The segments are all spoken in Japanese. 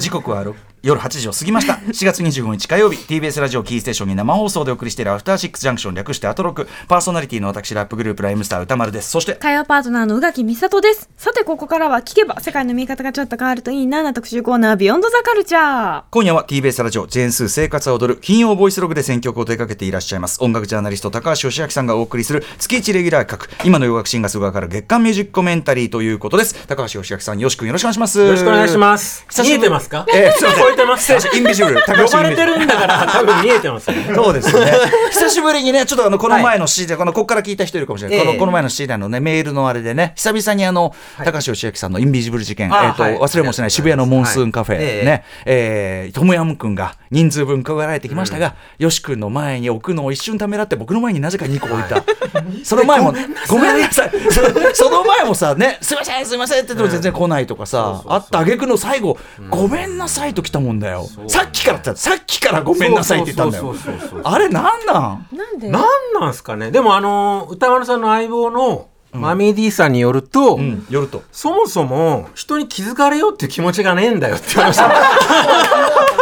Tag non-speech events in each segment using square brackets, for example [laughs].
時刻は夜8時を過ぎました。[laughs] 4月25日火曜日 TBS ラジオキーステーションに生放送でお送りしているアフターシックスジャンクション略してアトロク。パーソナリティの私ラップグループライムスター歌丸です。そして。火曜パートナーの宇垣美里です。さてここからは聞けば世界の見方がちょっと変わるといいなな特集コーナービヨンドザカルチャー。今夜は TBS ラジオジェーンスー生活は踊る金曜ボイスログで選曲を手掛けていらっしゃいます。音楽ジャーナリスト高橋義明さんがお送りする月1レギュラー企画。今の洋楽シンガーがわかる月間ミュージックコメンタリーということです。高橋義明さんよしくんよろしくお願いします。よろしくお願いします。見えてますか？えー、すいま [laughs] えてます。[laughs] インビジブル。呼ばれてるんだから [laughs] 多分見えてますよね。そうですね。[laughs] 久しぶりにね、ちょっとあの、この前の C で、この、ここから聞いた人いるかもしれない。ええ。この、この前の C でのね、メールのあれでね、久々にあの、高橋義明さんのインビジブル事件、えっと、あはい。忘れもしない渋谷のモンスーンカフェ、ね、えートムヤムくんが人数分配られてきましたが、よしくんの前に置くのを一瞬ためらって、僕の前になぜか2個置いた。[laughs] その前も、ごめんなさい。[laughs] そその前もさ、ね、すいません、すいませんって言っても全然来ないとかさ、あった挙句の最後、ごめんなさいと来たもんだよ。さっきからって、さっきからごめんなさいって言ったんだよ。あれなんなん？なんで？なんなんすかね？でもあの歌丸さんの相棒のマミー D さんによると、うん、夜と。そもそも人に気づかれようっていう気持ちがねえんだよって言 [laughs]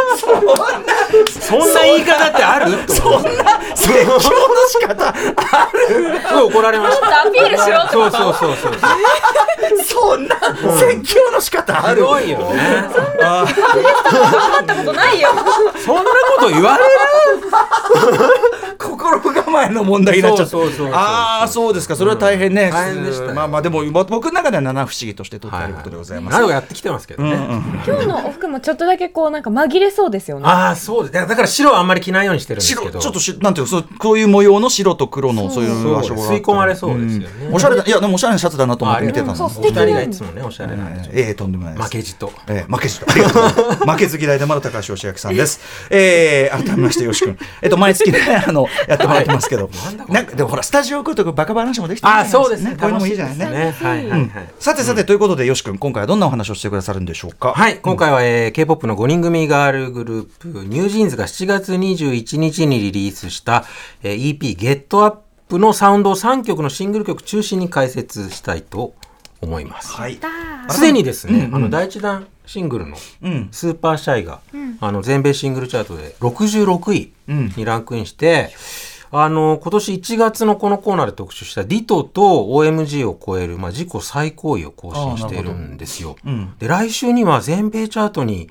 われましたそんな言い方ってある？と思って説教の仕方すごい怒られましたアピールしろってそうそうそうそう。[laughs] そんな説教の仕方ある？ひどいよね。あ会ったことないよ。そんなこと言われる？心構えの問題になっちゃった。そうそうそうそうああそうですか。それは大変ね、うん大変でした。よまあまあでもぼ僕の中では七不思議として取ってあることでございます、何度かやってきてますけどね、今日のお服もちょっとだけこうなんか紛れそうですよね。ああそうです。だから白はあんまり着ないようにしてるんですけど。白ちょっとしなんていうのそうこういう模様の白と黒のそう。いう場所が吸い込まれそうですよね。ん。おしゃれだいやでもおしゃれなシャツだなと思って見てたの。そうお二人がいつもねおしゃれなええとんでもないです。負けじと。えー負けじと。負けず嫌いでまだ高橋義明さんです。えー、改めましてよし君。えっと、毎月ね、[laughs] あの、やってもらってますけど。なんか、でもほら、スタジオ来るとバカ話もできてあそうですね。こういうのもいいじゃないね。ね。はいはいはい、さてさて、ということで、よし君、今回はどんなお話をしてくださるんでしょうか？はい、今回は、えー、K-POP の5人組ガールグループ、 NewJeans が7月21日にリリースした、えー EP Get Up のサウンドを3曲のシングル曲中心に解説したいと思います。はい。すでにですね、うんうんあの第一弾シングルのうん。 Super Shy が、あの全米シングルチャートで66位にランクインして、あの今年1月のこのコーナーで特集したディトと OMG を超える、まあ、自己最高位を更新しているんですよ。うん。で来週には全米チャートに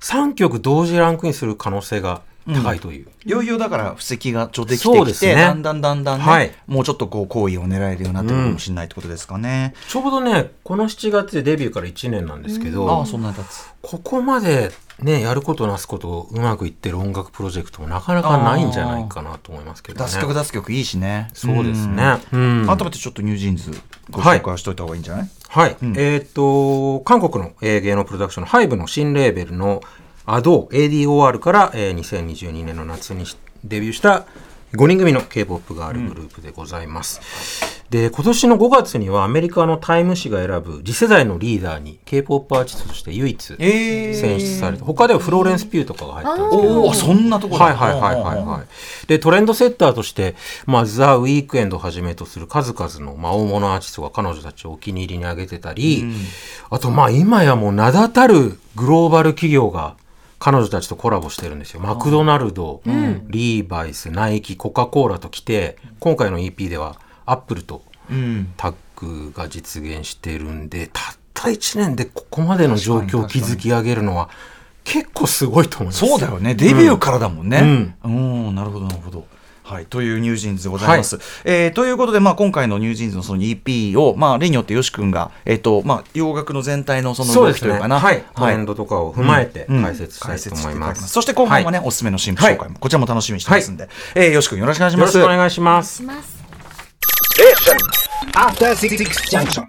3曲同時ランクインする可能性が高いという、いよいよだから布石がちょっとできてきて、そうですねだんだんだんだんね、はいもうちょっとこう好意を狙えるようになってくるかもしれないってことですかね。ちょうどねこの7月でデビューから1年なんですけど、ああ、そんなに経つ。ここまでねやることなすことうまくいってる音楽プロジェクトもなかなかないんじゃないかなと思いますけどね。出す曲出す曲いいしね。そうですんね。うん改めてちょっとニュージーンズご紹介しといた方がいいんじゃない、はい。えーっと、韓国の、えー芸能プロダクションのハイブの新レーベルのアド ADOR から、えー2022年の夏にしデビューした5人組の K-POP ガールグループでございます。で、今年の5月にはアメリカのタイム誌が選ぶ次世代のリーダーに K-POP アーティストとして唯一え選出されて、他ではフローレンス・ピューとかが入ってるんですけど、おお、そんなところはいはいはいはいはい。で、トレンドセッターとして、まあ、ザ・ウィークエンドをはじめとする数々の、まあ、大物アーティストが彼女たちをお気に入りに挙げてたり、あと、まあ、今やもう名だたるグローバル企業が、彼女たちとコラボしてるんですよ。マクドナルド、リーバイス、ナイキ、コカ・コーラと来て、今回の EP では、アップルとうん。タッグが実現してるんで、たった1年でここまでの状況を築き上げるのは、結構すごいと思います。そうだよね。デビューからだもんね。うん。なるほど、なるほど。はい、というニュージーンズでございます。えーということで、まあ、今回のニュージーンズのその EP を、まあ、例によってよし君が、えっ、と、まあ、洋楽の全体のその動そうですね。きというかな。はい。トレンドとかを踏まえてうん解説したいと思います。そして後半はね、おすすめの新譜紹介も、こちらも楽しみにしてますんで、えーよし君よろしくお願いします。よろしくお願いします。ます。After Six Junction.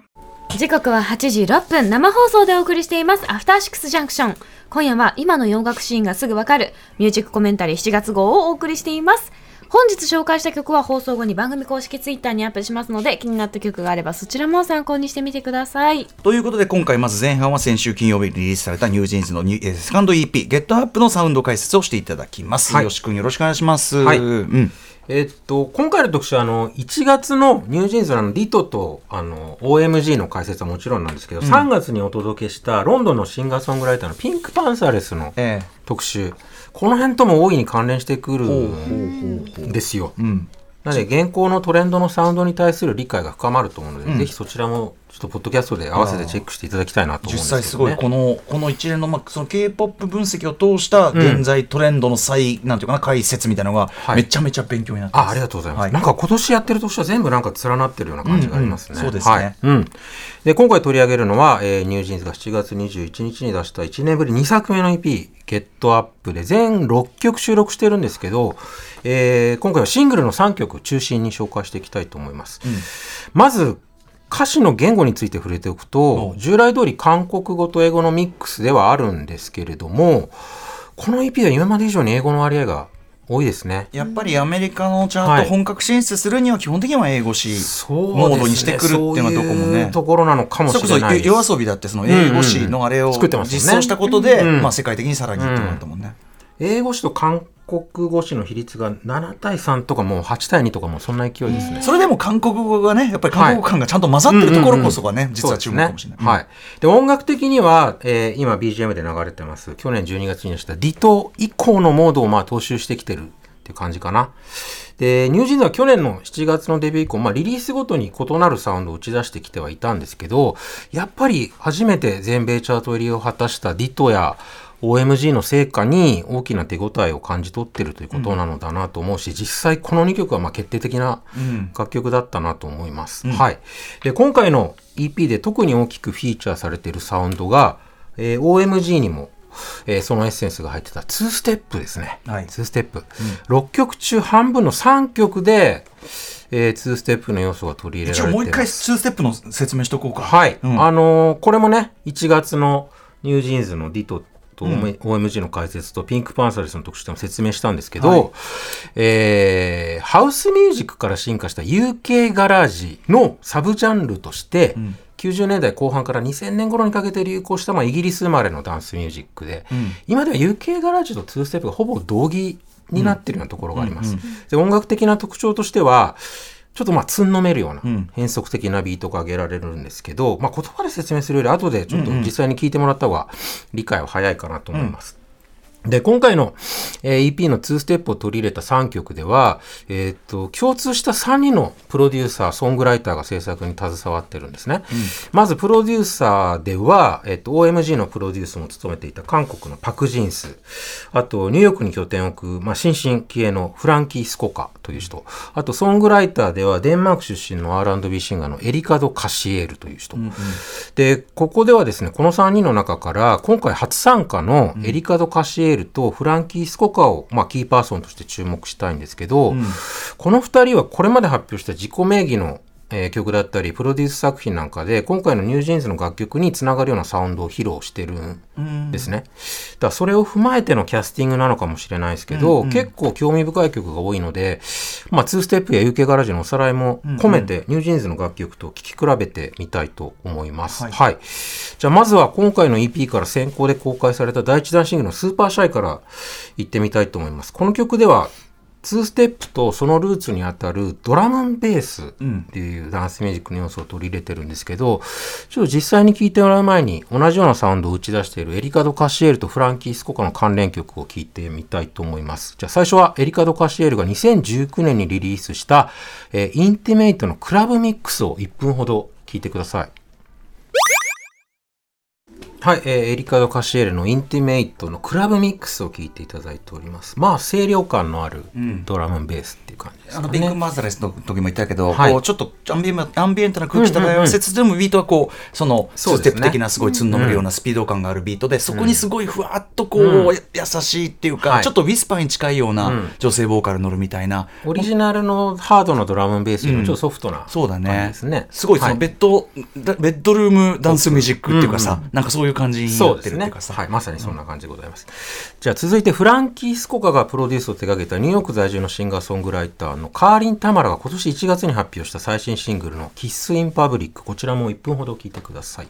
時刻は8時6分生放送でお送りしていますアフターシックスジャンクション今夜は今の洋楽シーンがすぐわかるミュージックコメンタリー7月号をお送りしています本日紹介した曲は放送後に番組公式ツイッターにアップしますので気になった曲があればそちらも参考にしてみてください。ということで今回まず前半は先週金曜日にリリースされたニュージーンズのニュえーセカンド EP「ゲットアップのサウンド解説をしていただきます、はい。よし君よろしくお願いします、はい。うん。えっと、今回の特集は、あの、1月のニュージーンズのあのディトと、あの、OMG の解説はもちろんなんですけど、3月にお届けしたロンドンのシンガーソングライターのピンクパンサーレスのえ。特集、この辺とも大いに関連してくるんですよ。なので、現行のトレンドのサウンドに対する理解が深まると思うので、うん。ぜひそちらも、ちょっとポッドキャストで合わせてチェックしていただきたいなと思うん実ですけど、ね。際すごいこのこの一連の,、まあ、その K-POP 分析を通した現在トレンドの再、なんていうかな解説みたいなのがはい。めちゃめちゃ勉強になってます、あありがとうございます、はい。なんか今年やってる特集は全部なんか連なってるような感じがありますね。うんうん。そうですね。はい。うん、で今回取り上げるのは、えーニュージーンズが7月21日に出した1年ぶり2作目の EP「ゲットアップで全6曲収録してるんですけど、えー今回はシングルの3曲中心に紹介していきたいと思います。まず歌詞の言語について触れておくとう。ん従来通り韓国語と英語のミックスではあるんですけれどもこの EP は今まで以上に英語の割合が多いですね。やっぱりアメリカのチャはい。ート本格進出するには基本的には英語詞、そうモードにしてくるっていうのはどこもね。ところなのかもしれないです。夜遊びだってその英語詞のあれを実装したことで、うん。まあ、世界的にさらにってなったもんね。英語詞と韓国語詞の比率が7対3とかもう8対2とかもうそんな勢いですね。それでも韓国語がねやっぱり韓国語感がちゃんと混ざってるところこそがね、実は注目かもしれない。ねはい。で、音楽的には、えー今 BGM で流れてます、去年12月に出したディト以降のモードをまあ踏襲してきてるっていう感じかな。で、ニュージーンズは去年の7月のデビュー以降、まあリリースごとに異なるサウンドを打ち出してきてはいたんですけど、やっぱり初めて全米チャート入りを果たしたディトや OMG の成果に大きな手応えを感じ取ってるということなのだなと思うし、実際この2曲はまあ決定的なうん楽曲だったなと思います。はい。で、今回の EP で特に大きくフィーチャーされているサウンドが、えー OMG にも、えーそのエッセンスが入ってた2ステップですね。はい2ステップ。6曲中半分の3曲で、えー、2ステップの要素が取り入れ一応られてもう一回2ステップの説明しとこうか。はい。うんあのーこれもね、1月のニュージーンズのディトと OMG の解説とピンクパンサレスの特集でも説明したんですけど、はい。えーハウスミュージックから進化した UK ガラージのサブジャンルとして、ん。90年代後半から2000年頃にかけて流行した、まあ、イギリス生まれのダンスミュージックで、ん。今では UK ガラージと2ステップがほぼ同義になっているようなところがあります。で音楽的な特徴としてはちょっとまあつんのめるようなうん変則的なビートが挙げられるんですけど、まあ、言葉で説明するより後でちょっと実際に聞いてもらった方が理解は早いかなと思います。で、今回の、えー EP の2ステップを取り入れた3曲では、えーっと、共通した3人のプロデューサー、ソングライターが制作に携わってるんですね。まず、プロデューサーでは、えーっと、OMG のプロデュースも務めていた韓国のパク・ジンス、あと、ニューヨークに拠点を置く、まあ、新進気鋭のフランキー・スコカという人、あと、ソングライターでは、デンマーク出身の R&B シンガーのエリカ・デ・カシエールという人、で、ここではですね、この3人の中から、今回初参加のエリカ・デ・カシエールとフランキー・スコカを、まあ、キーパーソンとして注目したいんですけど、この2人はこれまで発表した自己名義の、えー曲だったり、プロデュース作品なんかで、今回のニュージーンズの楽曲につながるようなサウンドを披露してるんですね。だからそれを踏まえてのキャスティングなのかもしれないですけど、結構興味深い曲が多いので、まあ、2ステップや UK ガラージのおさらいも込めて、ニュージーンズの楽曲と聴き比べてみたいと思います。はいはい。じゃあ、まずは今回の EP から先行で公開された第一弾シングルのスーパーシャイから行ってみたいと思います。この曲では、2ステップとそのルーツにあたるドラムンベースっていうダンスミュージックの要素を取り入れてるんですけど、ちょっと実際に聴いてもらう前に同じようなサウンドを打ち出しているエリカ・デ・カシエルとフランキー・スコカの関連曲を聴いてみたいと思います。じゃあ最初はエリカ・デ・カシエルが2019年にリリースした、えーインティメイトのクラブミックスを1分ほど聴いてください。はい、えーエリカ・デ・カシエルのインティメイトのクラブミックスを聴いていただいております。まあ、清涼感のあるドラムンベースっていう感じですかあのピンクね。パンサレスの時も言ったけど、はい。こうちょっとアンビエンアンビエントな空気漂わせつつでもビートはこうそのステップ的なすごいつんのめるようなスピード感があるビートで、そこにすごいふわっとこう、うん。優しいっていうか、はい。ちょっとウィスパーに近いよううん。な女性ボーカル乗るみたいな、オリジナルのハードのドラムンベースよりもちょっとソフトなそうだね。ですね。すごいそのはベッド、だベッドルームダンスミュージックっていうかさ、うん。なんかそういう感じになそうですねってるっていうか。さ、はい、まさにそんな感じでございます。じゃあ続いてフランキー・スコカがプロデュースを手掛けたニューヨーク在住のシンガーソングライターのカーリン・タマラが今年1月に発表した最新シングルのキッス・イン・パブリック。こちらも1分ほど聞いてください。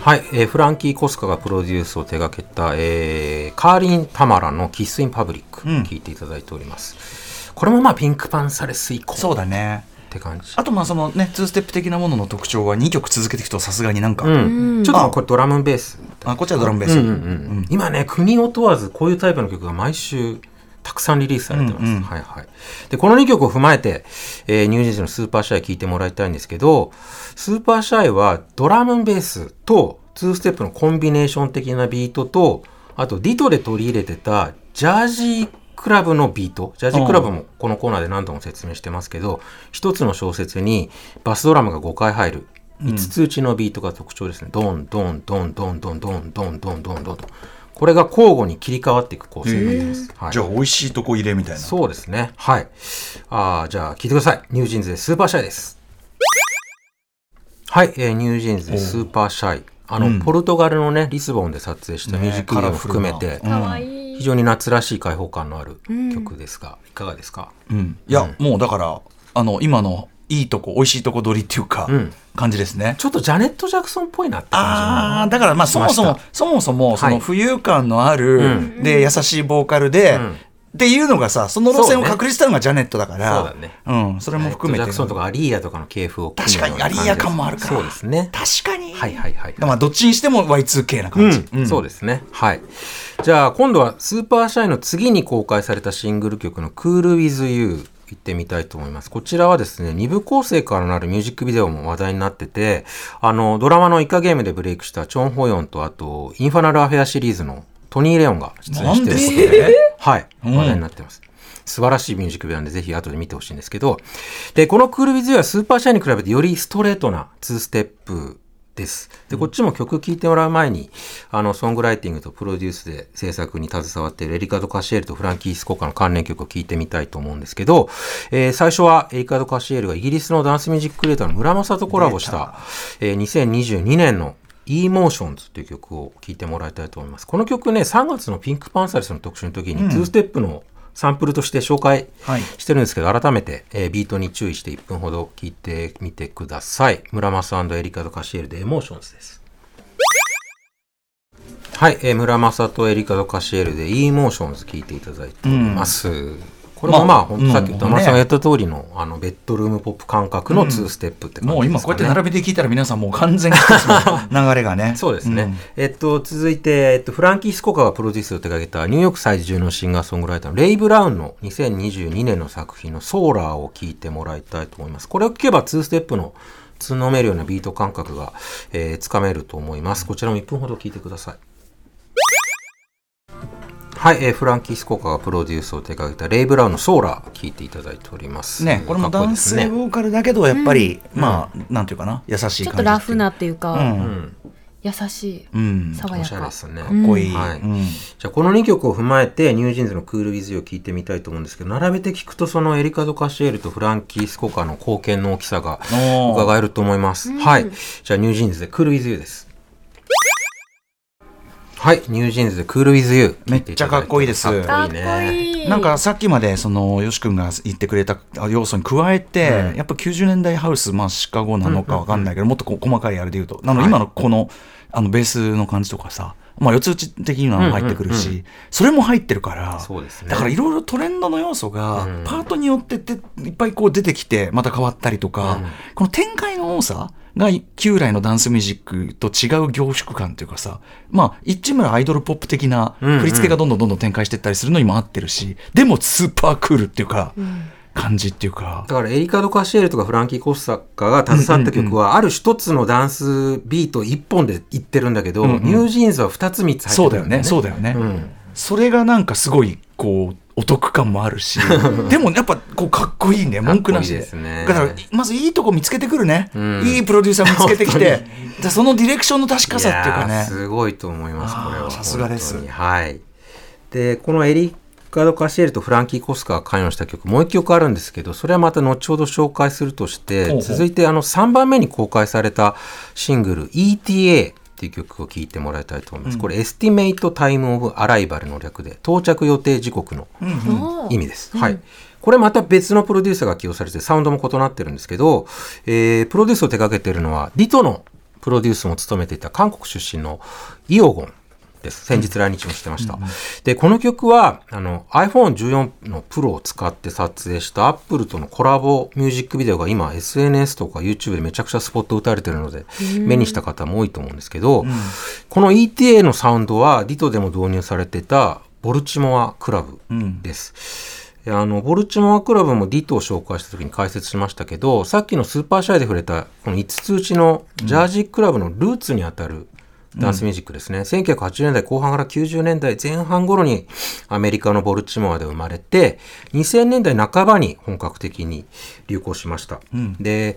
はい、えーフランキー・スコカがプロデュースを手掛けた、えーカーリン・タマラのキス・イン・パブリック、うん聞いていただいております。これもまあピンクパンサレス以降そうっだねて感じ。あとまあそのね2ステップ的なものの特徴は2曲続けていくとさすがになんか、うん、ちょっとまあこれドラムンベース。あこっちはドラムンベース、うんうんうん。今ね国を問わずこういうタイプの曲が毎週たくさんリリースされてます、うんうんはいはい。でこの2曲を踏まえて、えーニュージーンズのスーパーシャイ聴いてもらいたいんですけどスーパーシャイはドラムンベースと2ステップのコンビネーション的なビートとあとディトで取り入れてたジャージークラブのビートジャージークラブもこのコーナーで何度も説明してますけど一つの小節にバスドラムが5回入る5つ打ちのビートが特徴ですね。ドンドンドンドンドンドンドンドンドンドンと。これが交互に切り替わっていく構成になってます。はいじゃあ美味しいとこ入れみたいなそうですね。はい。あーじゃあ聞いてください。ニュージーンズでスーパーシャイです。はい、えーニュージーンズでスーパーシャイ。あの、うんポルトガルのね、リスボンで撮影したミュージックビデオも含めて、かわいい非常に夏らしい開放感のある曲ですが、いかがですか？うん、いや、もうだからあの今のいいとこ美味しいとこ取りっていうか、うん。感じですね。ちょっとジャネット・ジャクソンっぽいなって感ああだからまあそもそもそもそもそはい。の浮遊感のある、うん。で優しいボーカルで、うんっていうのがさその路線を確立したのがジャネットだからそうだねうん、それじ。も含めてジャクソンとかアリーヤとかの系譜を確かにアリーヤ感もあるからそうですね。確かに、はいはいはい。まあどっちにしても Y2K な感じ、うんそうですね。はい。じゃあ今度は Super Shy の次に公開されたシングル曲の Cool With You 行ってみたいと思います。こちらはですね、二部構成からなるミュージックビデオも話題になってて、あの、ドラマのイカゲームでブレイクしたチョン・ホヨンと、あと、インファナル・アフェアシリーズのトニー・レオンが出演していることで、はい、うん。話題になってます。素晴らしいミュージックビデオなんで、ぜひ後で見てほしいんですけど、で、この Cool With You は Super Shy に比べてよりストレートな2ステップです。で、こっちも曲聴いてもらう前に、あの、ソングライティングとプロデュースで制作に携わっているエリカド・カシエルとフランキー・スコカの関連曲を聴いてみたいと思うんですけど、えー最初はエリカド・カシエルがイギリスのダンスミュージッククリエイターの村正とコラボした、えー2022年の Emotions という曲を聴いてもらいたいと思います。この曲ね、3月のピンクパンサレスの特集の時に2ステップのサンプルとして紹介はいしてるんですけど、改めて、えービートに注意して1分ほど聴いてみてください。村正エリカド・カシエルで Emotions です。はい、えー村正とエリカド・カシエルで Emotions 聴いていただいております。これもまあ、まあさっきうん歌丸さんがやった通りの、あの、ベッドルームポップ感覚の2ステップって感じですかね。もう今こうやって並べて聞いたら皆さんもう完全に流れがねそうですね。んえっと、続いて、えっと、フランキー・スコカがプロデュースを手掛けたニューヨーク在住のシンガーソングライターのレイ・ブラウンの2022年の作品のソーラーを聴いてもらいたいと思います。これを聴けば2ステップのつんのめるようなビート感覚が、えーつかめると思います。こちらも1分ほど聴いてください。はい、えーフランキー・スコカがプロデュースを手掛けたレイ・ブラウンのソーラー聴いていただいております。ねこれも男ですね性ボーカルだけどやっぱり、まあなんていうかな優しい感じちょっとラフなっていうか、うんうん。優しい、うんか爽やおしゃれかですね。っこいい、はいうんじゃあこの2曲を踏まえてニュージーンズの Cool With You を聴いてみたいと思うんですけど並べて聴くとそのエリカ・ド・カシエルとフランキー・スコカの貢献の大きさが伺えると思います。はい。じゃあニュージーンズで Cool With You です。はい。ニュージーンズで Cool With You。めっちゃかっこいいです。かっここいい。なんかさっきまでそのよし君が言ってくれた要素に加えて、うん。やっぱ90年代ハウス、まあ、シカゴなのかわかんないけど、もっとこう細かいあれで言うとあのはい。今のこのあのベースの感じとかさ、まあ、四つ打ち的なのも入ってくるし、うんうんそれも入ってるからそうですね。だからいろいろトレンドの要素がうん。パートによってていっぱいこう出てきてまた変わったりとか、うん。この展開の多さが旧来のダンスミュージックと違う凝縮感というかさまあ一村アイドルポップ的な振り付けがどんどんどんどん展開していったりするのにも合ってるしでもスーパークールっていうか、感じっていうか。だからエリカド・カシエルとかフランキー・コッサカが携わった曲はある一つのダンスビート一本でいってるんだけど、うんうん。ニュージーンズは二つ三つ入そうだよねってるんだよね。そうだよね、うん。それがなんかすごいこうお得感もあるし。[laughs] でもやっぱこうかっこいいね。文句なしでですね。だからまずいいとこ見つけてくるね、うん。いいプロデューサー見つけてきて。でそのディレクションの確かさっていうかね。すごいと思いますこれは。さすがです。はい。でこのエリカド・カシエルとフランキー・コスカが関与した曲もう一曲あるんですけどそれはまた後ほど紹介するとしてほうほう。続いてあの3番目に公開されたシングル ETA っていう曲を聴いてもらいたいと思います、これ Estimate Time of Arrival の略で到着予定時刻の意味です。はい。これまた別のプロデューサーが起用されてサウンドも異なってるんですけど、えープロデュースを手掛けているのはディトのプロデュースも務めていた韓国出身のイオゴンです。先日来日もしてました。で、この曲は、あの、iPhone14 のプロを使って撮影した Apple とのコラボミュージックビデオが今 SNS とか YouTube でめちゃくちゃスポット打たれてるので、目にした方も多いと思うんですけど、この ETA のサウンドは、ディトでも導入されてたボルチモアクラブです。あのボルチモアクラブも Ditto を紹介した時に解説しましたけどさっきの Super Shy で触れたこの5つ打ちのジャージークラブのルーツにあたるダンスミュージックですね、1980年代後半から90年代前半頃にアメリカのボルチモアで生まれて2000年代半ばに本格的に流行しました、で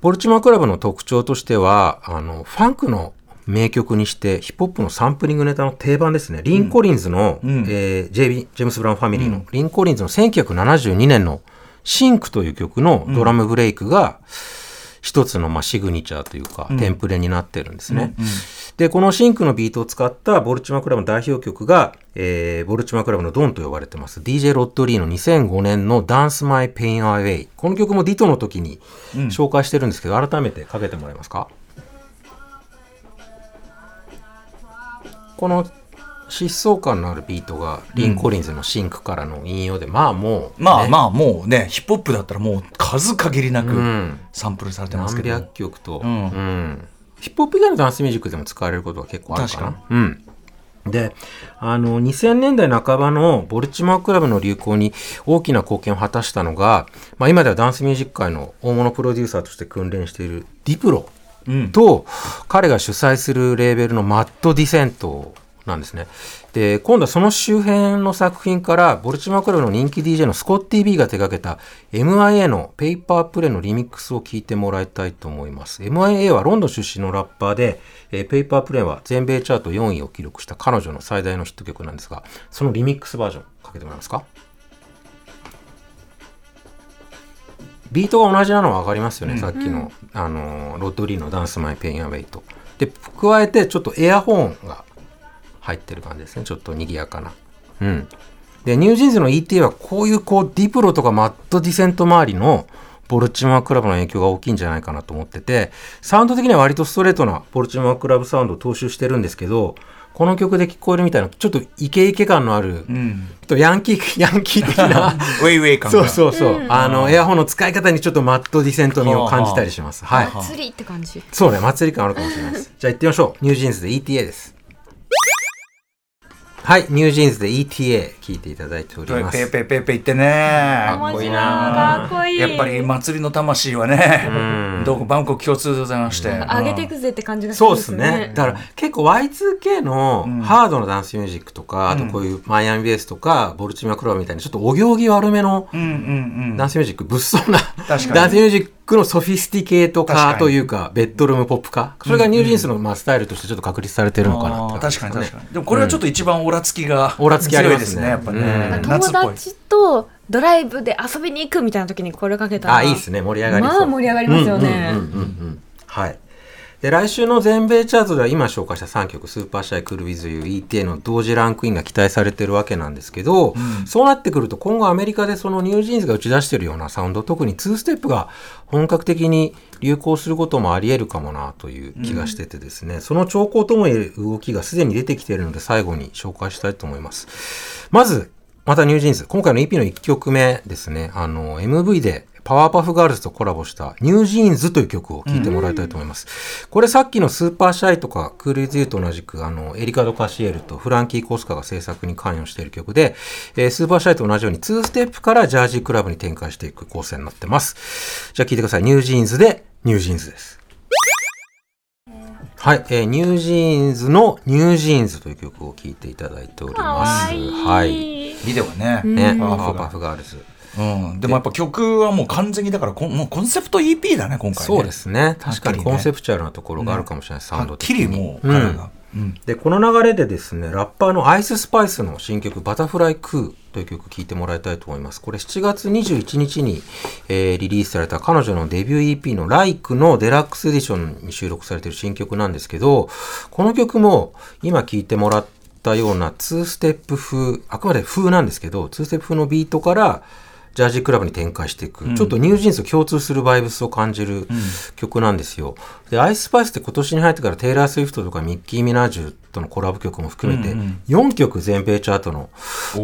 ボルチモアクラブの特徴としてはあのファンクの名曲にしてヒップホップのサンプリングネタの定番ですね。リン・コリンズの、ん。えージェジェームス・ブラウンファミリーの、リン・コリンズの1972年のThink という曲のドラムブレイクが一つのまあシグニチャーというか、テンプレになってるんですね。で、この Think のビートを使ったボルチモアクラブの代表曲が、えーボルチモアクラブのドンと呼ばれてます。DJ ロッドリーの2005年の Dance My Pain Away。この曲も Ditto の時に紹介してるんですけど、改めてかけてもらえますか？この疾走感のあるビートがリン・コリンズの Think からの引用で、まあもう、ねまあまあもうねヒップホップだったらもう数限りなくうん。サンプルされてます何けど、百曲と、うん。うん。ヒップホップ以外のダンスミュージックでも使われることが結構あるかな。確うん。であの2000年代半ばのボルチモアクラブの流行に大きな貢献を果たしたのが、まあ、今ではダンスミュージック界の大物プロデューサーとして訓練しているディプロうん。と彼が主催するレーベルのマッド・ディセントなんですね。で今度はその周辺の作品からボルチマクラブの人気 DJ のスコッティ B が手掛けた MIA のペーパープレイのリミックスを聞いてもらいたいと思います。MIA はロンドン出身のラッパーで、えーペーパープレイは全米チャート4位を記録した彼女の最大のヒット曲なんですがそのリミックスバージョンかけてもらえますか？ビートが同じなのは分かりますよね、さっきの、あのーロッドリーの「 Dance My Pain Away」と。で加えてちょっとエアホーンが入ってる感じですねちょっと賑やかな。うん、でニュージーンズの ET はこういうこうディプロとかマッドディセント周りのボルチモアクラブの影響が大きいんじゃないかなと思っててサウンド的には割とストレートなボルチモアクラブサウンドを踏襲してるんですけどこの曲で聞こえるみたいなちょっとイケイケ感のある、うんとヤンキーヤンキー的な [laughs] ウェイウェイ感がそうそうそう、あのエアホーンの使い方にちょっとマッドディセント味を感じたりします。はい。釣りって感じそうね、祭り感あるかもしれないです。じゃあ行ってみましょう。ニュージーンズで ETA です。はい、ニュージーンズで ETA 聞いていただいておりペます。ーペーペーペー言ってね。かっこいいな。かっこいいやっぱり祭りの魂はねうん。どこバンコク共通でございまして。上げていくぜって感じがしそうまですすね。だから結構 Y2K のうん。ハードのダンスミュージックとか、あとこういうマイアミベースとか、ボルチモアクラブみたいにちょっとお行儀悪めのうんうんうん。ダンスミュージック、物騒なダンスミュージックのソフィスティケート化というか、ベッドルームポップ化。それがニュージーンズのまあスタイルとしてちょっと確立されてるのかなっね確かに確かに。でもこれはちょっと一番オラつきがオラつき強いですねやっぱね。うん。友達とドライブで遊びに行くみたいな時にこれかけたらあ、いいですね。盛り上がりそう。まあ盛り上がりますよね。うんうんうんうんうん。はい。で、来週の全米チャートでは今紹介した3曲、 Super Shy、Cool With You、ETA の同時ランクインが期待されてるわけなんですけど、そうなってくると今後アメリカでそのニュージーンズが打ち出してるようなサウンド、特に2ステップが本格的に流行することもあり得るかもなという気がしててですね、その兆候とも言える動きがすでに出てきているので最後に紹介したいと思います。まず、またニュージーンズ。今回の EP の1曲目ですね。あの、MV でパワーパフガールズとコラボしたニュージーンズという曲を聴いてもらいたいと思います。これさっきの Super Shy とか Cool With You と同じくあのエリカ・ド・カシエルとフランキー・スコカが制作に関与している曲で、えー Super Shy と同じように2ステップからジャージークラブに展開していく構成になってます。じゃあ聴いてください。ニュージーンズでニュージーンズです。はい、えーニュージーンズのニュージーンズという曲を聴いていただいておりかます。わいい、はい。ビデオねね、うんパワーパフガールズ。うん、でもやっぱ曲はもう完全にだからこんもうコンセプト EP だね今回ねそうですね。確かにコンセプチュアルなところがあるかもしれない、サウンはっド的に。きりもう彼が、うんで、この流れでですね、ラッパーのアイススパイスの新曲、 Butterfly Ku という曲聴いてもらいたいと思います。これ7月21日に、えーリリースされた彼女のデビュー EP の Like のデラックスエディションに収録されている新曲なんですけど、この曲も今聴いてもらったような2ステップ風、あくまで風なんですけど、2ステップ風のビートから、ジャージークラブに展開していく、ちょっとニュージーンズと共通するバイブスを感じる曲なんですよ。で、アイススパイスって今年に入ってからテイラー・スウィフトとかニッキー・ミナージュとのコラボ曲も含めて、4曲全米チャートの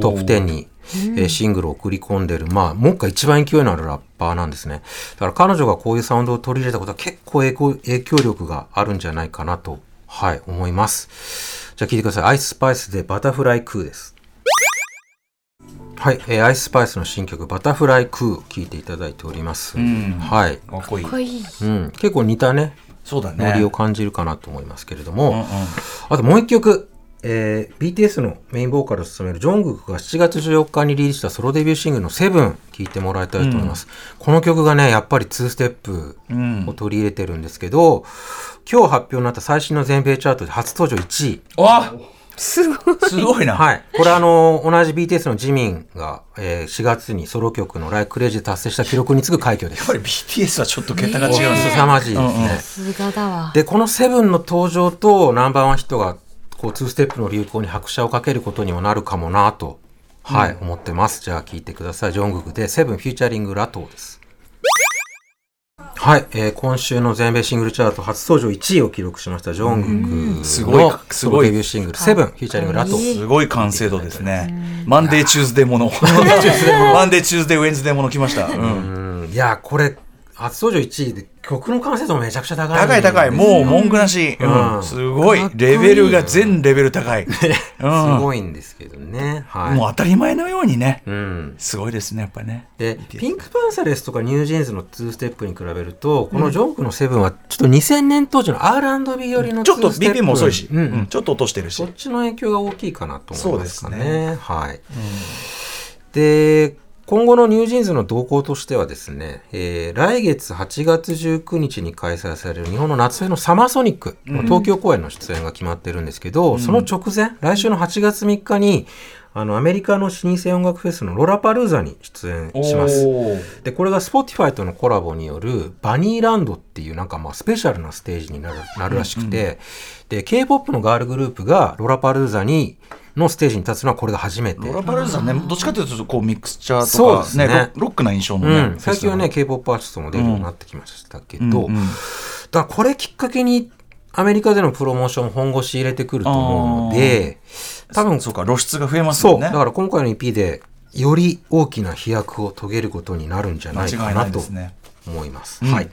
トップ10に、えーシングルを送り込んでる、まあ、目下一番勢いのあるラッパーなんですね。だから彼女がこういうサウンドを取り入れたことは結構影響影響力があるんじゃないかなと、はい、思います。じゃあ聞いてください。アイススパイスでバタフライクーです。はい、えーアイススパイスの新曲「バタフライクー」聴いていただいております、ん。はい、かっこいい。うん、結構似たねそうだね。ノリを感じるかなと思いますけれども、うんうん。あともう一曲、えー BTS のメインボーカルを務めるジョングクが7月14日にリリースしたソロデビューシングルの「セブン聴いてもらいたいと思います、この曲がねやっぱり2ステップうん。を取り入れてるんですけど、今日発表になった最新の全米チャートで初登場1位。わすごい。すごいな、はい。これあの、同じ BTS のジミンが、えー4月にソロ曲のライクレイジで達成した記録に次ぐ快挙です。やっぱり BTS はちょっと桁が違うんですよ凄まじいですね。うんうんさすがだわ。で、このセブンの登場とナンバーワンヒットが、こう、2ステップの流行に拍車をかけることにもなるかもなと、はい、思ってます。じゃあ聞いてください。ジョングクで Seven featuring ラトーです。はい、えー今週の全米シングルチャート初登場1位を記録しましたジョングクすごいすごいデビューシングル Seven featuring ラトー。すごい完成度ですね。 Monday、Tuesday もの。 Monday、Tuesday、Wednesday もの来ました。うんうんいやこれ初登場1位で曲の完成度もめちゃくちゃ高い高い高い。もう文句なし。うんうんすごい。レベルが全レベル高い。すうんごいんですけどねはいもう当たり前のようにね。うん、すごいですね、やっぱりね。でピンクパンサレスとかニュージーンズの2ステップに比べるとこのジョングクの Seven はちょっと2000年当時の R&B 寄りのちょっと2ステップ BPM も遅いし、うんうんちょっと落としてるしそっ。ちの影響が大きいかなと思いますかね。そうですはい。で、今後のニュージーンズの動向としてはですね、えー来月8月19日に開催される日本の夏フェのサマーソニックの東京公演の出演が決まってるんですけど、その直前、来週の8月3日に、あの、アメリカの老舗音楽フェスのロラパルーザに出演します。で、これが Spotify とのコラボによるバニーランドっていうなんかまあスペシャルなステージになるなるらしくて、で、K-POP のガールグループがロラパルーザに、のステージに立つのはこれが初めて。ロラパルーザね、どっちかというとこうミクスチャーそうとかねねロロックな印象のねうん、。最近はね、K-POP アーティストも出るようになってきましたけど、うんうんだからこれきっかけにアメリカでのプロモーション本腰入れてくると思うので、多分そうか露出が増えますよね。だから今回の EP でより大きな飛躍を遂げることになるんじゃないかなと。思います。うんはい。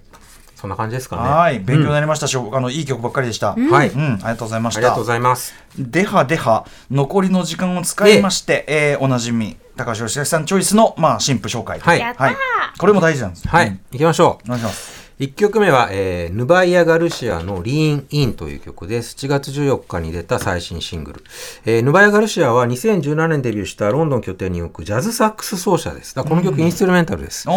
そんな感じですかね。はい、勉強になりました。し、あのいい曲ばっかりでした。はい。うん、ありがとうございました。ありがとうございます。ではでは残りの時間を使いまして、えーおなじみ高橋義明さんチョイスのまあ新婦紹介はい。やったー。これも大事なんですはい、うん。行きましょう。お願いします1曲目は、えーヌバイア・ガルシアの「リーン・イン」という曲です。7月14日に出た最新シングル。えーヌバイア・ガルシアは2017年デビューしたロンドン拠点に置くジャズサックス奏者です。この曲インストゥルメンタルです。おー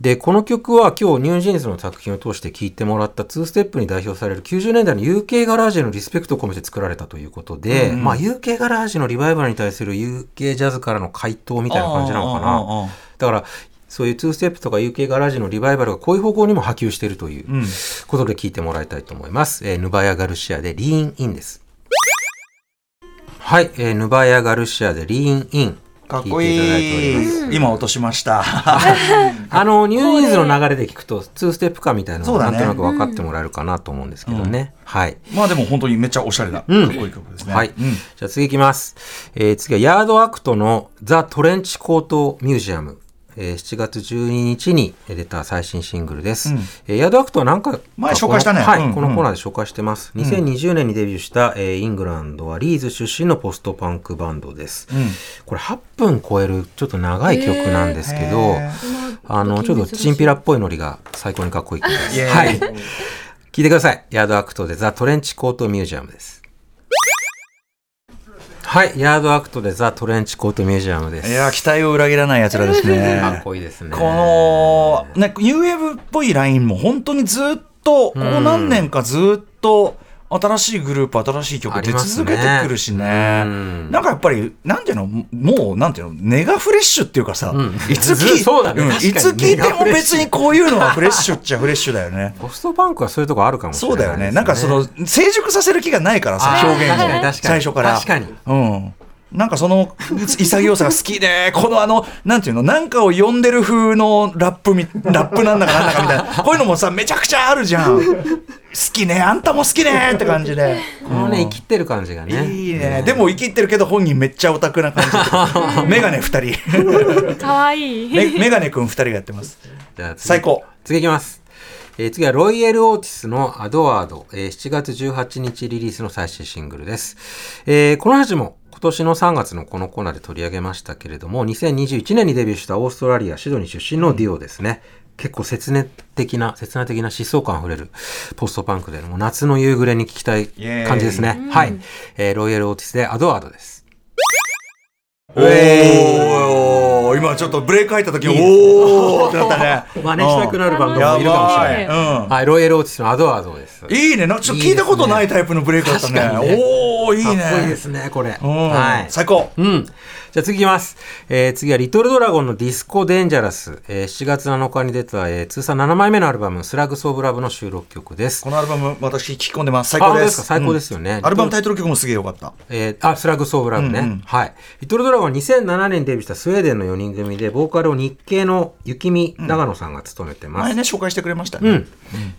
で、この曲は今日ニュージーンズの作品を通して聴いてもらった2ステップに代表される90年代の UK ガラージへのリスペクトを込めて作られたということで、まあ UK ガラージのリバイバルに対する UK ジャズからの回答みたいな感じなのかな。だから、そういう2ステップとか UK ガラージのリバイバルがこういう方向にも波及しているといううんことで聞いてもらいたいと思います。えーヌバヤ・ガルシアで Lean In です。はい、えーヌバヤ・ガルシアで Lean In。かっこい聞い今落としました [laughs] あの、ニュージーンズの流れで聞くと、2ステップ感みたいなのがなんとなく分かってもらえるかなと思うんですけどね。はい。まあでも本当にめっちゃおしゃれな、うんかっこいい曲ですねはい。うんじゃあ次いきます。えー次はヤードアクトの The Trench Coat Museum。えー7月12日に出た最新シングルです。うんえーヤードアクトはなんか、前紹介したねはい、うんこのコーナーで紹介してます。2020年にデビューした、えーイングランドはリーズ出身のポストパンクバンドです。うんこれ8分超えるちょっと長い曲なんですけど、あの、ちょっとチンピラっぽいノリが最高にかっこいい曲です。はい。聞いてください。ヤードアクトで The Trench Coat Museum です。はい。ヤードアクトで The Trench Coat Museum です。いや期待を裏切らないやつらですねかっこいいですね。この、ね、ニューウェーブっぽいラインも本当にずっと、ここ何年かずっと、新しいグループ、新しい曲出続けてくるしね。ねうん。なんかやっぱり、なんていうの、もう、なんていうの、根がフレッシュっていうかさ、ん。いつ聞いそうんいつ聞いても別にこういうのはフレッシュっちゃフレッシュだよね。ポストパンクはそういうとこあるかもしれそうないです、だよね。なんかその、成熟させる気がないからさ、表現を最初から。確かに。うん。なんかその潔さが好きで、このあの、なんていうの、なんかを読んでる風のラップみ、ラップなんだかなんだかみたいな、こういうのもさ、めちゃくちゃあるじゃん。好きね、あんたも好きねって感じで。このね、生きってる感じがね。いいね。でも生きってるけど本人めっちゃオタクな感じで。[laughs] メガネ二人。かわいい。メメガネくん二人がやってます。最高。次いきます。えー次はロイヤル・オーティスのアドワード、えー7月18日リリースの最新シングルです。えーこの話も今年の3月のこのコーナーで取り上げましたけれども、2021年にデビューしたオーストラリア・シドニー出身のデュオですね。結構切念的な、切な的な疾走感あふれるポストパンクでのもう夏の夕暮れに聞きたい感じですね。はい。えーロイヤル・オーティスでアドワードです。おー今ちょっとブレーク入った時、おーってなったね。[laughs] 真似したくなるバンドやもいるかもしれない。うん。はい、ロイヤル・オーティスのアドワードです。いいね。なちょっと聞いたことないタイプのブレイクだったね。確かにねおー、いいね。いいですね、これ。うんはい。最高。うん。じゃあ次いきます。えー次はリトルドラゴンのディスコデンジャラス。えー7月7日に出た、えー通算7枚目のアルバム、スラグスオブラブの収録曲ですこ。のアルバム、私聞き込んでます。最あ高です。ですか？最高ですよねうんアルバムタイトル曲もすげえよかった。えーあ、スラグスオブラブね、うんうんはい。リトルドラゴンは2007年にデビューしたスウェーデンの4人組で、ボーカルを日系の雪見長野さんが務めてます。前ね、紹介してくれましたね。うん。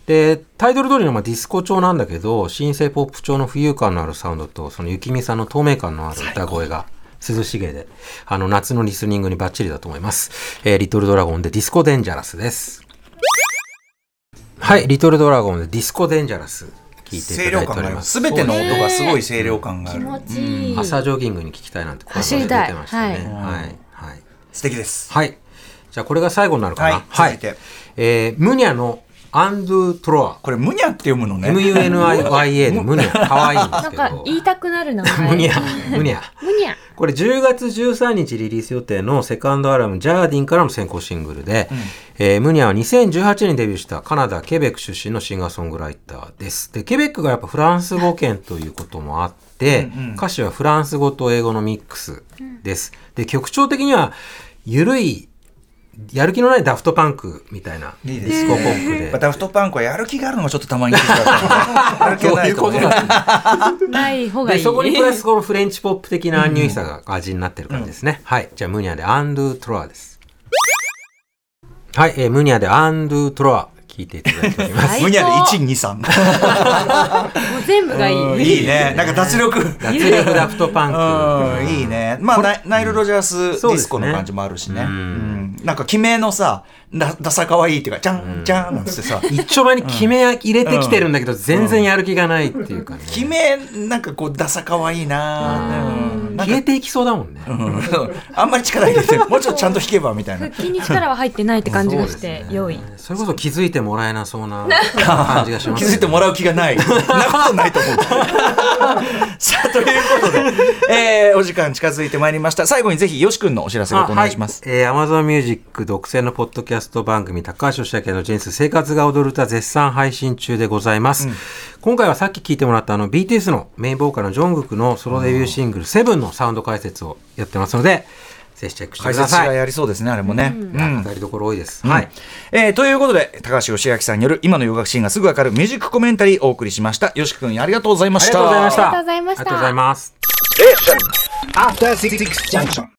で、タイトル通りのまあディスコ調なんだけど、シンセポップ調の浮遊感のあるサウンドと、その雪見さんの透明感のある歌声が涼しげで、あの、夏のリスニングにバッチリだと思います。えーリトルドラゴンで Disco Dangerous です。はい、リトルドラゴンで Disco Dangerous、聞いてい清ただ。いておりますす。すべての音がすごい清涼感がある。気持ちいい。朝ジョギングに聞きたいなんて声が出てましたね。ははい。はい。素敵です。はい。じゃあこれが最後になるかな。はい続いてえームニャのアンドゥトロア。これ、ムニャって読むのね。MUNIYA でムニャ。[laughs] 可愛いんでなんかすけど。言いたくなる名前。ムニャ。[laughs] ムニャ。むにゃ。これ10月13日リリース予定のセカンドアルバム「ジャーディン」からの先行シングルで、えームニャは2018年にデビューしたカナダ・ケベック出身のシンガーソングライターです。で、ケベックがやっぱフランス語圏ということもあって、うんうん歌詞はフランス語と英語のミックスです。で、曲調的には緩い、やる気のないダフトパンクみたいないいディスコポップで。ダフトパンクはやる気があるのがちょっとたまに [laughs] 気がないとね。ない方がいで、い。そこにプラスこのフレンチポップ的なアンニュイさが味になってる感じですね。はい。じゃあ、ムニャでアンドゥトロアです。はい、えームニャでアンドゥトロア、聞いていただいております。最高ムニャで1、2、3。もう全部がいい。いいね。なんか脱力。脱力ダフトパンク。うん、いいね。まあ、ナイナイル・ロジャースディスコの感じもあるしね。なんか、決めのさ、だダサかわいいっていうか、じゃん、じゃんなんつってさ、[laughs] 一丁前に決め入れてきてるんだけど、全然やる気がないっていうかね。決め、なんかこう、ダサかわいいな消えていきそうだもんね。うんあんまり力入れて、もうちょっとちゃんと弾けばみたいな腹。筋に力は入ってないって感じがして良い。それこそ気づいてもらえなそうな [laughs] 感じがします、気づいてもらう気がない。そんなことないと思う。[laughs] さあ、ということで、えーお時間近づいてまいりました。最後にぜひ、よし君のお知らせをお願いします。はい、えー、Amazon Music 独占のポッドキャスト番組高橋義明のジェンス生活が踊る歌絶賛配信中でございます、今回はさっき聞いてもらったあの BTS のメインボーカルのジョングクのソロデビューシングル「セブンのサウンド解説をやってますのでぜひチェックして解ください。説がやりそうですね、あれもね。うん。語りどころ多いです、ははいい、えーということで、高橋義明さんによる今の洋楽シーンがすぐわかるミュージックコメンタリーをお送りしました。よし君、ありがとうございまありした。がとうございました。ありがとうございました。ありがとうございます。After Six Junction.